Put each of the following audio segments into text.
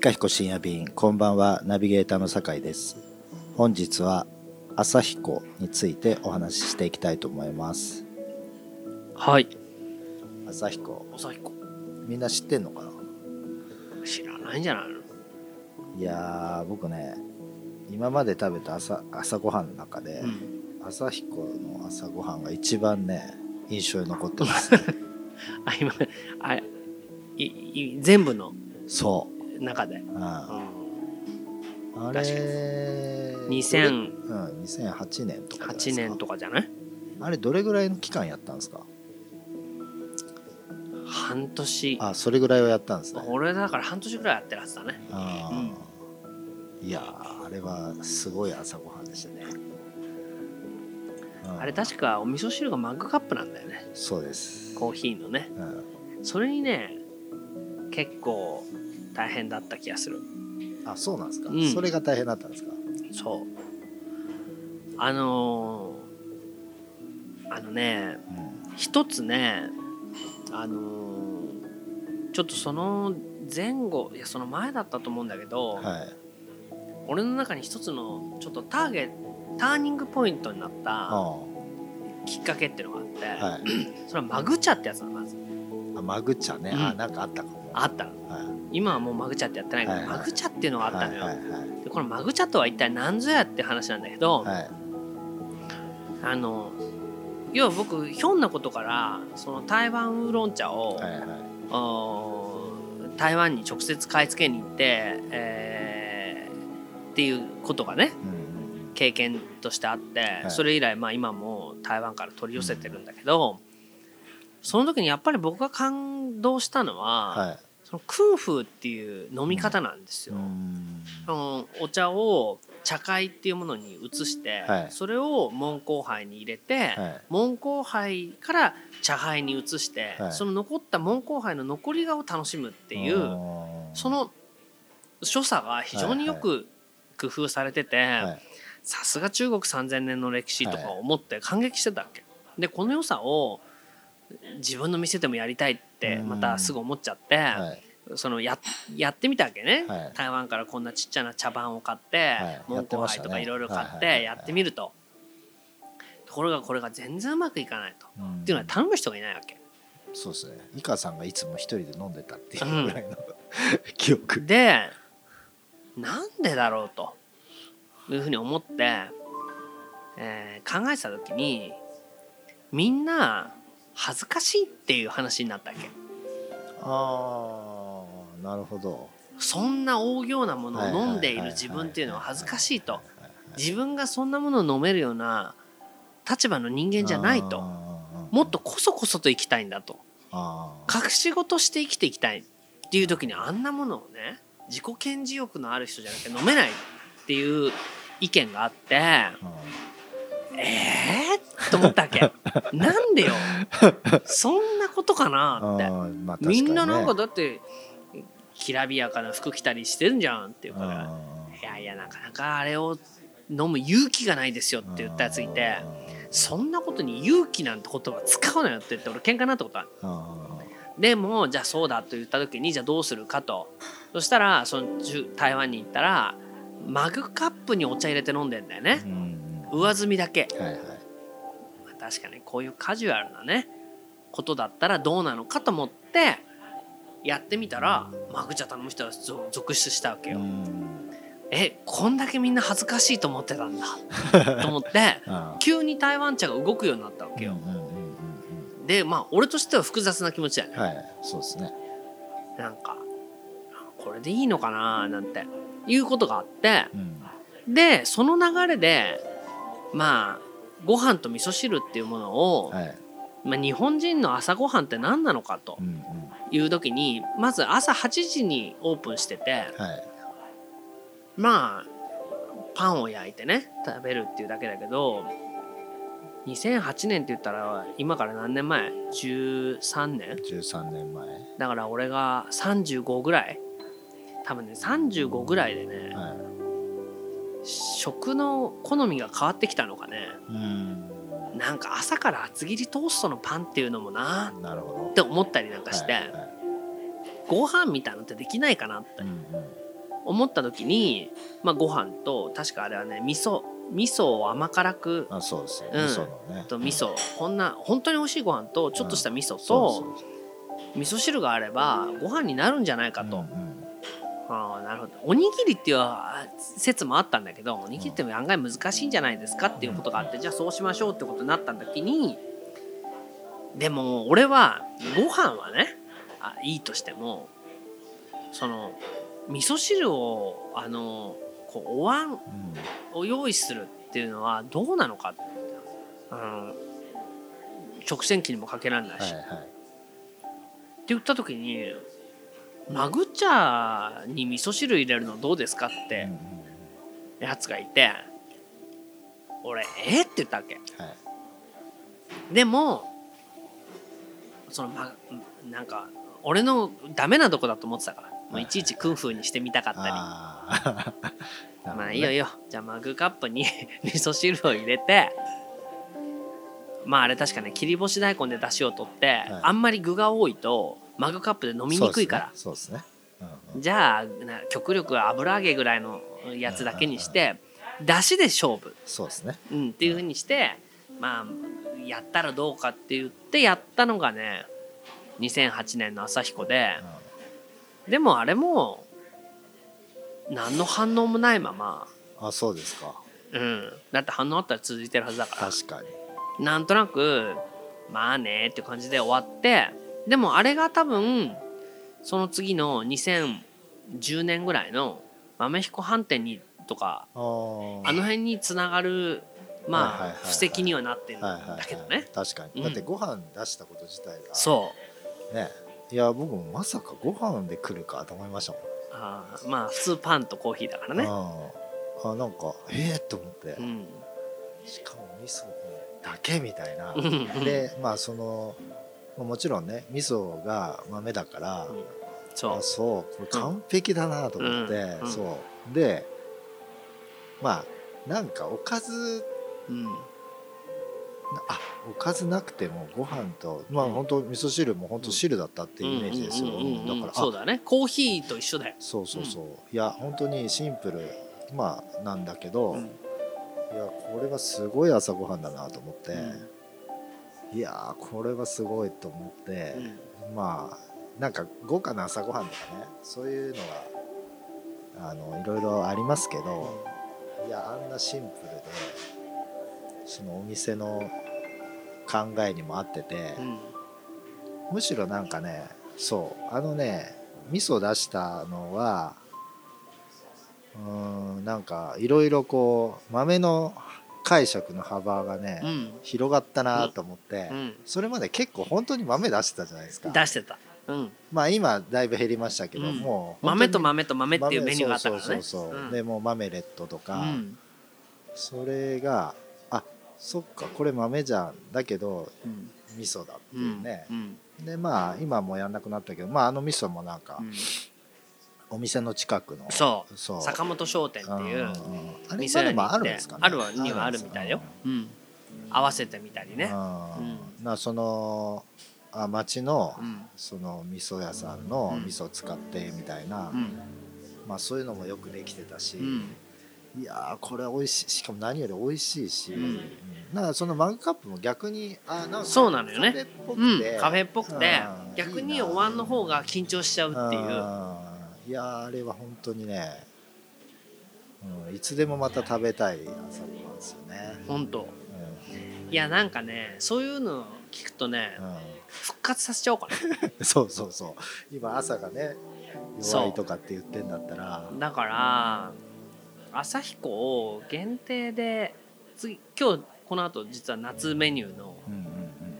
いかひこ深夜便こんばんはナビゲーターの酒井です。本日は朝彦についてお話ししていきたいと思います。はい。朝彦。朝彦。みんな知ってんのかな？知らないんじゃないの？いやー僕ね今まで食べた朝朝ごはんの中で、うん。朝彦の朝ごはんが一番ね印象に残ってます あ今あいい全部の？そう、中で、うん、うあん、れ？2008うん、2008年とかじ年とかじゃない？あれどれぐらいの期間やったんですか？半年。あそれぐらいはやったんですね。俺だから半年ぐらいやってるはずだね。あーいやーあれはすごい朝ごはんでしたね、うん。あれ確かお味噌汁がマグカップなんだよね。そうです、コーヒーのね。うん、それにね結構大変だった気がする。あそうなんですか、うん。それが大変だったんですか。そう。あのーあのねうん一つねあのーちょっとその前後いやその前だったと思うんだけど、はい。俺の中に一つのちょっとターゲターニングポイントになったあきっかけっていうのがあって、あはい。それはマグ茶ってやつなのまず。あマグ茶ね、うん。あなんかあったかもあった。のはい。今はもうマグ茶ってやってないけど、はいはい。マグ茶っていうのがあったのよ、はいはいでこのマグ茶とは一体何ぞやって話なんだけど、はい。はいあの要は僕ひょんなことからその台湾ウーロン茶を、はいはい。お台湾に直接買い付けに行って、えーっていうことがねうんうん経験としてあって、い。それ以来まあ今も台湾から取り寄せてるんだけど、その時にやっぱり僕が感動したのは、はい。そのフーっていう飲み方なんですよ。うん。そのお茶を茶会っていうものに移して、はい。それを門香杯に入れて、はい。門香杯から茶杯に移して、はい。その残った門香杯の残り香を楽しむっていうその所作が非常によく工夫されててはい。さすが中国3,000年の歴史とか思って感激してたわけ。でこの良さを自分の店でもやりたいってまたすぐ思っちゃって、はい。そのややってみたわけね、はい。台湾からこんなちっちゃな茶番を買って、はい。門香杯とかいろいろ買ってやってみると、ところがこれが全然うまくいかないと、うん。っていうのは頼む人がいないわけ。そうですね。井川さんがいつも一人で飲んでたっていうぐらいの、記憶。でなんでだろうと。いうふうに思って、えー考えてた時にみんな恥ずかしいっていう話になったわけ？ああなるほど。そんな大行なものを飲んでいる自分っていうのは恥ずかしいと。自分がそんなものを飲めるような立場の人間じゃないと。もっとこそこそと生きたいんだと。あ隠し事して生きていきたいっていう時にあんなものをね自己顕示欲のある人じゃなくて飲めないっていう意見があってあえー、と思ったわけ なんでよ。そんなことかな。ってまあ確かみんななんかだってきらびやかな服着たりしてるんじゃんっていうから。あいやいやなかなかあれを飲む勇気がないですよって言ったやついてそんなことに勇気なんて言葉使うなよって言って俺喧嘩になったことある。あでもじゃあそうだと言った時にじゃあどうするかと。そしたらその中台湾に行ったらマグカップにお茶入れて飲んでんだよね。うん上澄みだけ。はいはいまあ確かにこういうカジュアルなねことだったらどうなのかと思ってやってみたらマグ茶頼む人がぞ続出したわけうよ。ん。えこんだけみんな恥ずかしいと思ってたんだ。と思ってあ急に台湾茶が動くようになったわけよ。でまあ俺としては複雑な気持ちだよね。はい。そうですね。なんかこれでいいのかななんていうことがあってうん。でその流れでまあご飯と味噌汁っていうものを、はい。まあ、日本人の朝ごはんって何なのかとうんうん。いう時にまず朝8時にオープンしててはい。まあパンを焼いてね食べるっていうだけだけど2008年って言ったら今から何年前？13年？13年前。だから俺が35ぐらい。多分ね35ぐらいでねは食の好みが変わってきたのかね。うん。なんか朝から厚切りトーストのパンっていうのもな。なるほって思ったりなんどかして、はいはい。ご飯みたいなのってできないかなって。うんうん。思った時に、まあ、ご飯と確かあれはね味噌味噌を甘辛く。あそうですよ、うん。味噌のね。と味噌。こんな本当に美味しいご飯とちょっとした味噌そうとそう。味噌汁があればご飯になるんじゃないかと、うんうんなるほど。おにぎりっていう説もあったんだけどおにぎりって案外難しいんじゃないですかっていうことがあってじゃあそうしましょうってことになった時にでも俺はご飯はねあいいとしてもその味噌汁をあのこうお椀うん。を用意するっていうのはどうなのかあの直線機にもかけられないし、はいはい。って言った時にマグ茶に味噌汁入れるのどうですかってやつがいて俺えっって言ったわけ。はい。でもそのまなんか俺のダメなとこだと思ってたから。もういちいちクンフーにしてみたかったり。ね まあいいよいいよ。じゃあマグカップに 味噌汁を入れてまああれ確かね切り干し大根で出汁を取って、はい。あんまり具が多いとマグカップで飲みにくいから。そうですね。ね。うんうん。じゃあな極力油揚げぐらいのやつだけにしてだしで勝負、そうですね。うん、っていうふうにしてまあやったらどうかって言ってやったのがね2008年の朝彦ででもあれも何の反応もないまま、うんあそうですか。うん、だって反応あったら続いてるはずだから。確かに。なんとなくまあねって感じで終わってでもあれが多分その次の2010年ぐらいの豆彦飯店にとかあの辺につながるまあ布石にはなってるんだけどね。確かに、うん。だってご飯出したこと自体が。そう。ね。いや僕もまさかご飯で来るかと思いましたもん。あーまあ普通パンとコーヒーだからね。ああなんかええと思って、うん。しかも味噌だけみたいな。でまあそのもちろんね味噌が豆だから、うん。そあそうこれ完璧だなと思って、うん。うん。そう。でまあなんかおかずううん。あおかずなくてもご飯とまあうん。本当味噌汁も本当汁だったっていうイメージですよ、うんうんうんうんだからあそうだね。コーヒーと一緒だよ。そうそうそう、いや本当にシンプルまあなんだけど、うん。いやこれはすごい朝ごはんだなと思って、いやこれはすごいと思って、まあなんか豪華な朝ごはんとかねそういうのはあのいろいろありますけどいやあんなシンプルでそのお店の考えにも合ってて、うん。むしろなんかねそうあのね味噌出したのはうーんなんかいろいろこう豆の解釈の幅がね、うん。広がったなと思って、うん。それまで結構本当に豆出してたじゃないですか。出してた。うん。まあ今だいぶ減りましたけど、うん。もう豆と豆と豆っていうメニューがあったからね。そうそうそうでもう豆レッドとか、うん。それがあそっかこれ豆じゃんだけどうん。味噌だってういうん。ね、うん。でまあ今もうやんなくなったけどまああの味噌もなんか、うんお店の近くの。そう。そう。坂本商店っていう店に行って。あるんですかね。あるはにはあるみたいよ。うん。合わせてみたりね。うん。なそのあ町の、うん。その味噌屋さんのうん。味噌を使ってみたいな、うん。まあそういうのもよくできてたし、うん。いやーこれ美味しい。しかも何より美味しいし、うん。うん。なんかそのマグカップも逆にあなんかそうなのよね。カフェっぽうん。くて、カフェっぽくて。うん。逆にお椀の方が緊張しちゃうっていう。うんいやーあれは本当にね、うん、いつでもまた食べたい朝ごはんですよね、本当。ういやなんかねそういうの聞くとねん。復活させちゃおうかうん、そうそうそう。今朝がね弱いとかって言ってんだったら。なだから朝彦を限定で次今日この後実は夏メニューのうんうん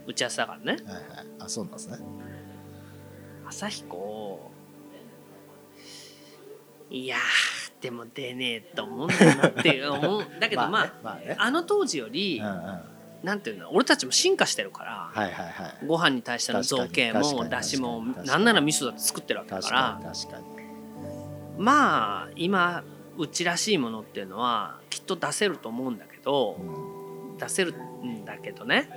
打ち合わせだからね。うんはいはい。あそうなんですね。朝彦をいやーでも出ねえと思うんだなって思う。だけどまあ、ねまあね。あの当時より、うんうん。はいなんていうの俺たちも進化してるから、はいはいご飯に対しての造形もだしもなんなら味噌だって作ってるわけだからまあ今うちらしいものっていうのはきっと出せると思うんだけどうん。出せるんだけどね。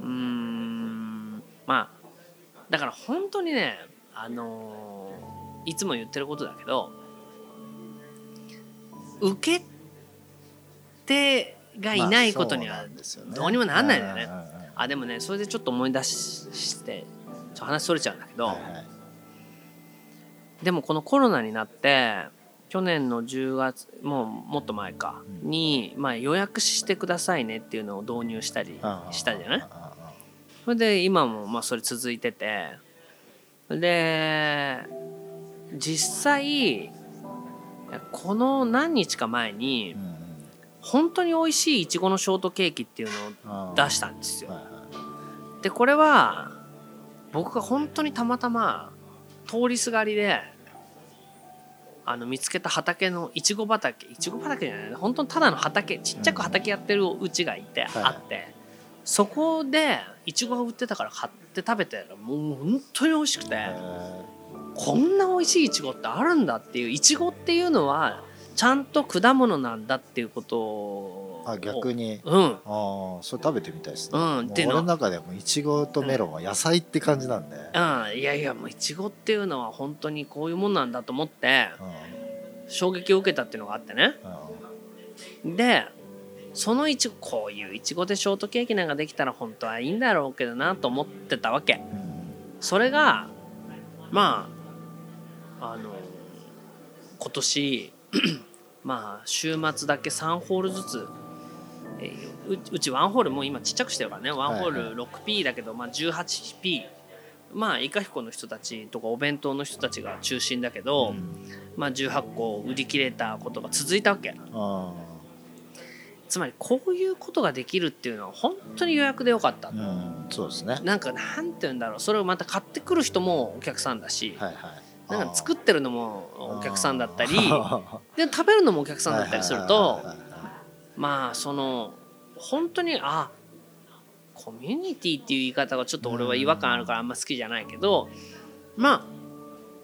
うーん。まあだから本当にねあのーいつも言ってることだけど受け手がいないことにはどうにもなんないんだよね。あでもねそれでちょっと思い出ししてちょっと話それちゃうんだけど、はいはい。でもこのコロナになって去年の10月もうもっと前かうん。に、まあ、予約してくださいねっていうのを導入したりしたじゃない？それで今もまあそれ続いてて。で実際この何日か前に本当に美味しいいちごのショートケーキっていうのを出したんですよ。でこれは僕が本当にたまたま通りすがりであの見つけた畑のいちご畑いちご畑じゃない本当にただの畑ちっちゃく畑やってるうちがいて、はいあって。そこでいちごが売ってたから買って食べてもう本当に美味しくて。へこんな美味しいいちごってあるんだっていういちごっていうのはちゃんと果物なんだっていうことをーあ逆に。うん。ああそれ食べてみたいですね、うん俺の中ではもういちごとメロンは野菜って感じなんで、うん、いやいやもういちごっていうのは本当にこういうもんなんだと思ってうん。衝撃を受けたっていうのがあってね。でそのいちごこういういちごでショートケーキなんかできたら本当はいいんだろうけどなと思ってたわけ。うんうん。それがまああの今年 まあ週末だけ3ホールずつ、えーううちワンホールもう今ちっちゃくしてるからね。ワンホール 6P だけど、まあ、18P まあイカヒコの人たちとかお弁当の人たちが中心だけど、まあ、18個売り切れたことが続いたわけ。あつまりこういうことができるっていうのは本当に予約でよかった、あうん。そうですね。なんかなんて言うんだろう。それをまた買ってくる人もお客さんだし、はいはいなんか作ってるのもお客さんだったりあ で食べるのもお客さんだったりするーとまあその本当にあコミュニティっていう言い方がちょっと俺は違和感あるからあんま好きじゃないけどまあ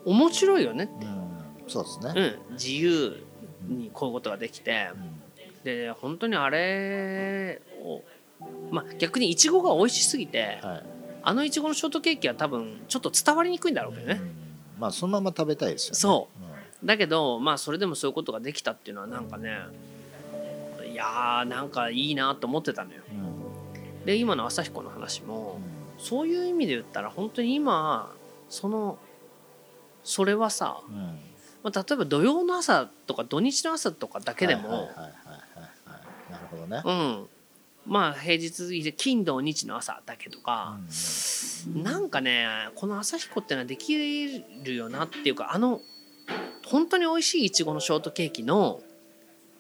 面白いよねって、うん。そうですね、うん、自由にこういうことができて。うん。で本当にあれをまあ逆にいちごが美味しすぎてはい。あのいちごのショートケーキは多分ちょっと伝わりにくいんだろうけどね。うんまあそのまま食べたいですよね、そう。だけどまあそれでもそういうことができたっていうのはなんかねいやーなんかいいなと思ってたのよ。で今の朝彦の話もそういう意味で言ったら本当に今そのそれはさ、まあ、例えば土曜の朝とか土日の朝とかだけでも、なるほどね、うんまあ平日で金土日の朝だけとか、なんかねこの朝彦っていうのはできるよなっていうかあの本当に美味しいいちごのショートケーキの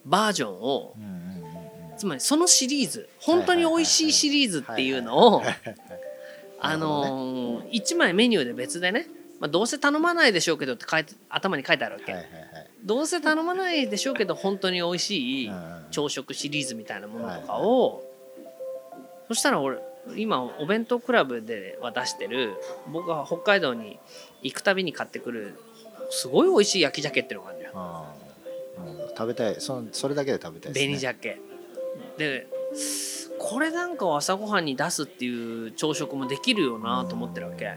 バージョンをうんうんうんうん。つまりそのシリーズ本当に美味しいシリーズっていうのを あのー、1枚メニューで別でね、まあ、どうせ頼まないでしょうけどって書いて頭に書いてあるわけ、どうせ頼まないでしょうけど本当に美味しいうんうん朝食シリーズみたいなものとかを、そしたら俺今お弁当クラブでは出してる僕が北海道に行くたびに買ってくるすごい美味しい焼き鮭っていうのがあるんだようん食べたい。そのそれだけで食べたいですね。紅鮭でこれなんかを朝ごはんに出すっていう朝食もできるよなと思ってるわけ。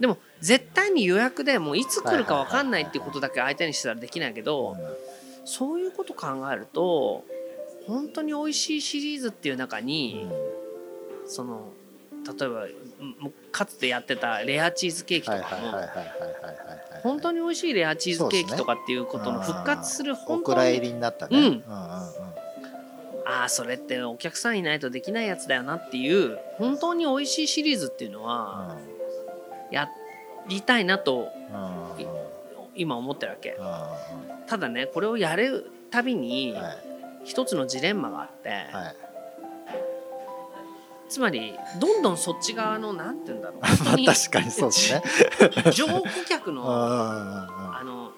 でも絶対に予約でもういつ来るか分かんないっていうことだけ相手にしたらできないけどそういうこと考えると本当に美味しいシリーズっていう中にその例えばむかつてやってたレアチーズケーキとはいかも本当に美味しいレアチーズケーキとかっていうことの復活する本当お蔵入りにになったね。うん。うんうんうん。ああそれってお客さんいないとできないやつだよなっていう本当に美味しいシリーズっていうのはやりたいなと今思ってるわけ。ただねこれをやるたびにはい。一つのジレンマがあって、はいつまりどんどんそっち側のなんて言うんだろう。本当に確かにそうですね。乗顧客のあの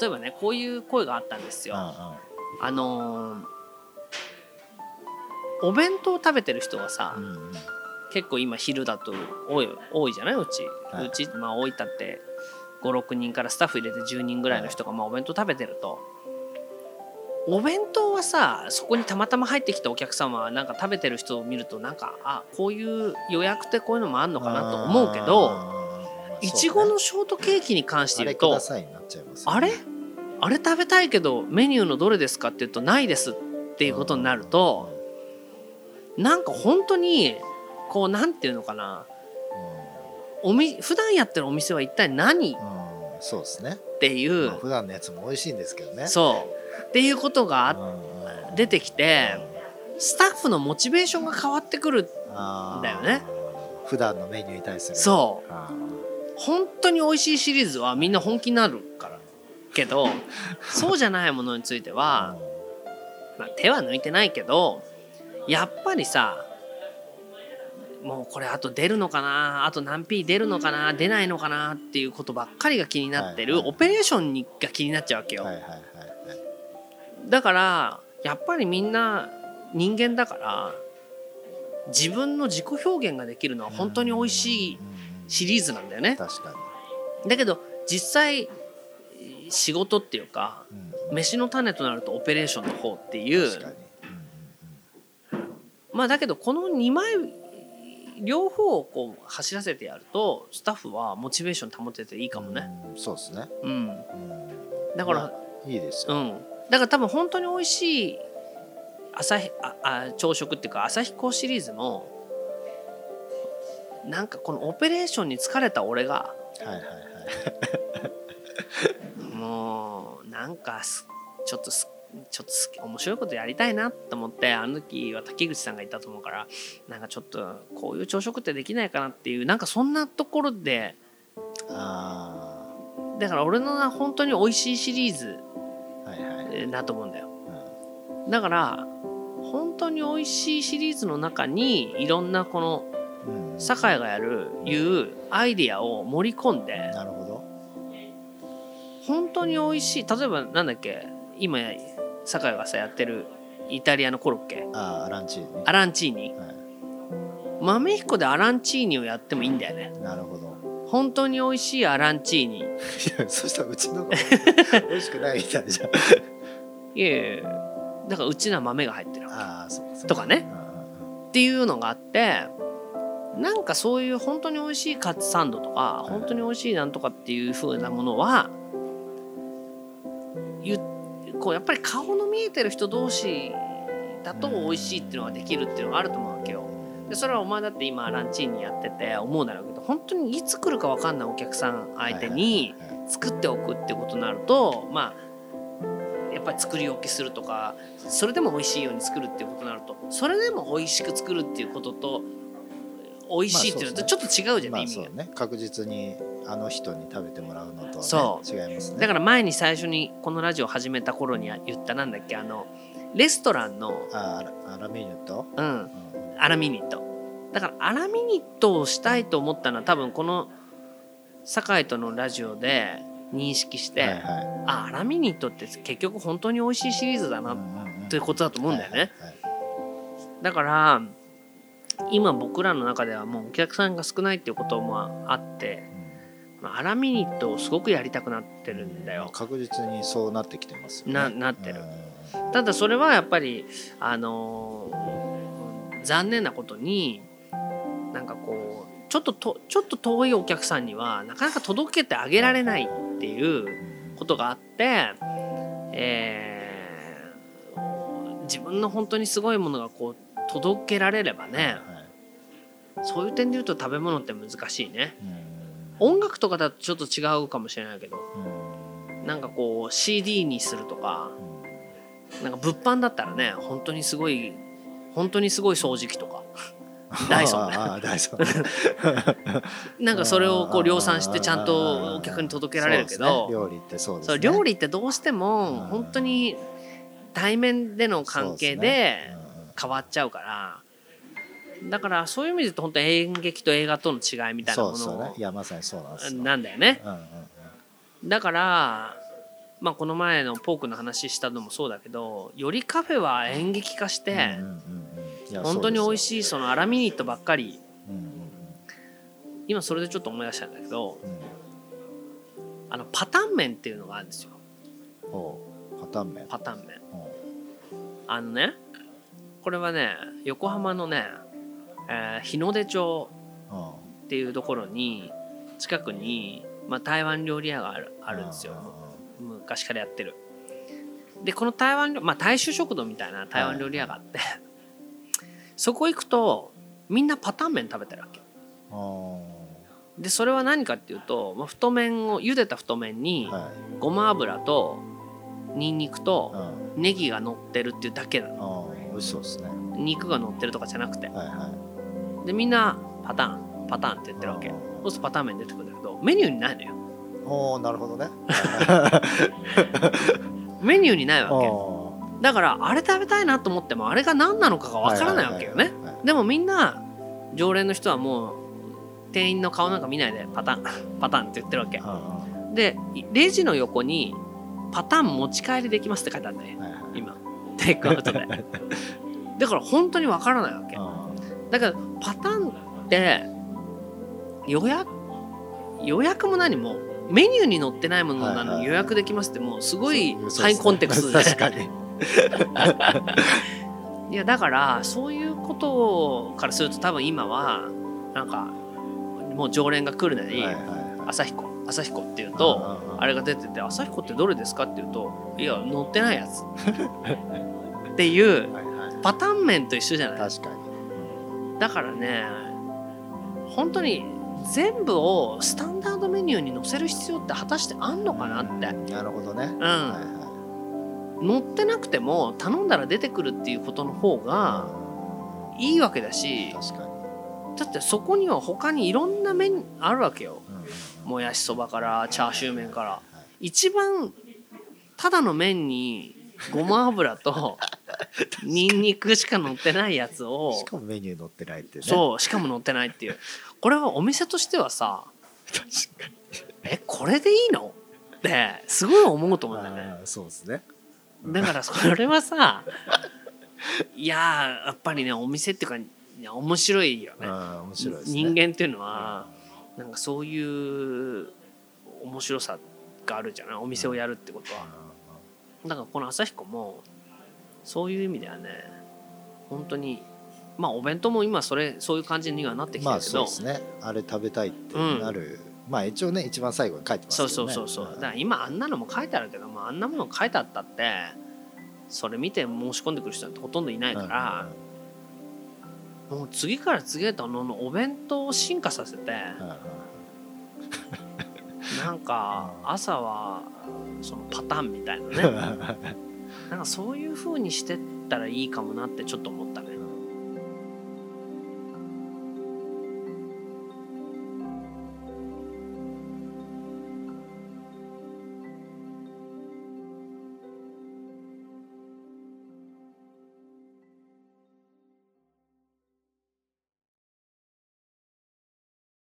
例えばねこういう声があったんですよ。あのーお弁当食べてる人がさ、うんうん。うん結構今昼だと多い多いじゃない？うち、はい。うちまあ大分って56人からスタッフ入れて10人ぐらいの人がまあお弁当食べてるとお弁当はさそこにたまたま入ってきたお客様はなんか食べてる人を見るとなんかあこういう予約ってこういうのもあんのかなと思うけどいちごのショートケーキに関して言うとあれあれ？食べたいけどメニューのどれですかって言うとないですっていうことになるとなんか本当にこうなんていうのかな。おみ普段やってるお店は一体何、そうですね。っていう、まあ、普段のやつも美味しいんですけどね。そうっていうことが出てきてスタッフのモチベーションが変わってくるんだよね。普段のメニューに対する。そう。本当に美味しいシリーズはみんな本気になるからけど そうじゃないものについては、まあ、手は抜いてないけどやっぱりさもうこれあと出るのかなあと何 P 出るのかな出ないのかなっていうことばっかりが気になってる、オペレーションにが気になっちゃうわけよ、だからやっぱりみんな人間だから自分の自己表現ができるのは本当に美味しいシリーズなんだよね。確かにだけど実際仕事っていうか、飯の種となるとオペレーションの方っていう、まあだけどこの2枚両方をこう走らせてやるとスタッフはモチベーション保てていいかもね。うん、そうですね。うん。だから、いいですよ。うん。だから多分本当に美味しい朝日ああ朝食っていうか朝日校シリーズもなんかこのオペレーションに疲れた俺が、はいはいはい、もうなんかちょっとすちょっと面白いことやりたいなと思ってあの時は滝口さんがいたと思うからなんかちょっとこういう朝食ってできないかなっていうなんかそんなところであだから俺の本当に美味しいシリーズだと思うん。だよ、だから本当に美味しいシリーズの中にいろんなこの酒井がやるいうアイディアを盛り込んでなるほど。本当に美味しい。例えばなんだっけ今酒井がさやってるイタリアのコロッケ。あアランチーニ。アランチーニ、はい、豆彦でアランチーニをやってもいいんだよね。なるほど。本当に美味しいアランチーニ。いやそしたらうちの美味しくないみたいじゃんいやいやだからうちのは豆が入ってるあそうとかね。っていうのがあってなんかそういう本当に美味しいカツサンドとか本当に美味しいなんとかっていう風なものはこうやっぱり顔の見えてる人同士だと美味しいっていうのができるっていうのがあると思うわけよ。でそれはお前だって今ランチーニやってて思うだろうけど本当にいつ来るか分かんないお客さん相手に作っておくってことになるとまあやっぱり作り置きするとかそれでも美味しいように作るっていうことになるとそれでも美味しく作るっていうことと美味しいっていうのとちょっと違うじゃん、まあ、意味が、ね、確実にあの人に食べてもらうのとは、ね、違いますね。だから前に最初にこのラジオ始めた頃に言ったなんだっけあのレストランのあアラミニット？うん、うん、アラミニット。だからアラミニットをしたいと思ったのは多分この酒井とのラジオで認識して、はいはい、あアラミニットって結局本当に美味しいシリーズだなということだと思うんだよね、だから今僕らの中ではもうお客さんが少ないっていうこともあって、まあ、アラミニットをすごくやりたくなってるんだよ。確実にそうなってきてます、ね、ななってる。ただそれはやっぱりあのー、残念なことになんかこうちょっととちょっと遠いお客さんにはなかなか届けてあげられないっていうことがあって、えー、自分の本当にすごいものがこう届けられればね、はい、そういう点で言うと食べ物って難しいね、音楽とかだとちょっと違うかもしれないけど、うなんかこう CD にするとか、うなんか物販だったらね本当にすごい本当にすごい掃除機とかダイソンねなんかそれをこう量産してちゃんとお客に届けられるけど、ね、料理ってそうですね。料理ってどうしても本当に対面での関係で変わっちゃうから。だからそういう意味で言うと本当演劇と映画との違いみたいなもの。ね、いやまさにそうなんですなんだよね、うんうんうん、だからまあこの前のポークの話したのもそうだけどよりカフェは演劇化して、うんうんうん、本当に美味しいそのアラミニットばっかり、うんうんうん、今それでちょっと思い出したんだけど、あのパターン麺っていうのがあるんですよ。パターン麺。パターン麺。あのねこれはね横浜のね、えー日の出町うん。っていうところに近くに、まあ、台湾料理屋があるあるんですよ。昔からやってる。でこの台湾料まあ大衆食堂みたいな台湾料理屋があって、そこ行くとみんなパターン麺食べてるわけ。うんでそれは何かっていうと、まあ、太麺を茹でた太麺にはい。ごま油とニンニクうとん。ネギが乗ってるっていうだけなの。あ美味しそうですね。肉が乗ってるとかじゃなくて。はいはい。でみんなパターンパターンって言ってるわけ。うんそうするとパターン麺出てくるんだけどメニューにないのよ。おおなるほどね。メニューにないわけ。おだからあれ食べたいなと思ってもあれが何なのかがわからないわけよね。でもみんな常連の人はもう店員の顔なんか見ないでパターン パターンって言ってるわけ。でレジの横にパターン持ち帰りできますって書いてあるね今。テイクアウトで。だから本当にわからないわけ。だからパターンって予約予約も何もメニューに載ってないものなのに予約できますってもうすごいハイコンテクストで。確かに。いやだからそういうことからすると多分今はなんかもう常連が来るのにはいはい「朝彦朝彦」っていうとあれが出てて「朝彦ってどれですか?」って言うと「いや載ってないやつ」っていうパターン麺と一緒じゃない？確かに。だからね本当に全部をスタンダードメニューに載せる必要って果たしてあんのかなって。なるほどね。うん、はいは載ってなくても頼んだら出てくるっていうことの方がいいわけだしい確かに。だってそこには他にいろんな麺あるわけよ。うんもやしそばからチャーシュー麺から。はい一番ただの麺にごま油と ニンニクしか乗ってないやつをしかもメニュー載ってないってね。そうしかも乗ってないっていう。これはお店としてはさ確かえこれでいいの？ってすごい思うと思うんだよね。そうですねだからそれはさいやーやっぱりねお店っていうかいや面白いよね。面白いですね。人間っていうのはなんかそういう面白さがあるじゃない？お店をやるってことは。だからこの朝彦もそういう意味ではね本当にまあお弁当も今それそういう感じにはなってきてまあるけど、そうですね。あれ食べたいってうん。なるまあ一応ね一番最後に書いてますそうけどね。そうそうそう、ん。だから今あんなのも書いてあるけどもあんなもの書いてあったってそれ見て申し込んでくる人なんてほとんどいないから、もう次から次へとあのお弁当を進化させてうんうんうんなんか朝はそのパターンみたいなね。なんかそういう風にしてったらいいかもなってちょっと思ったね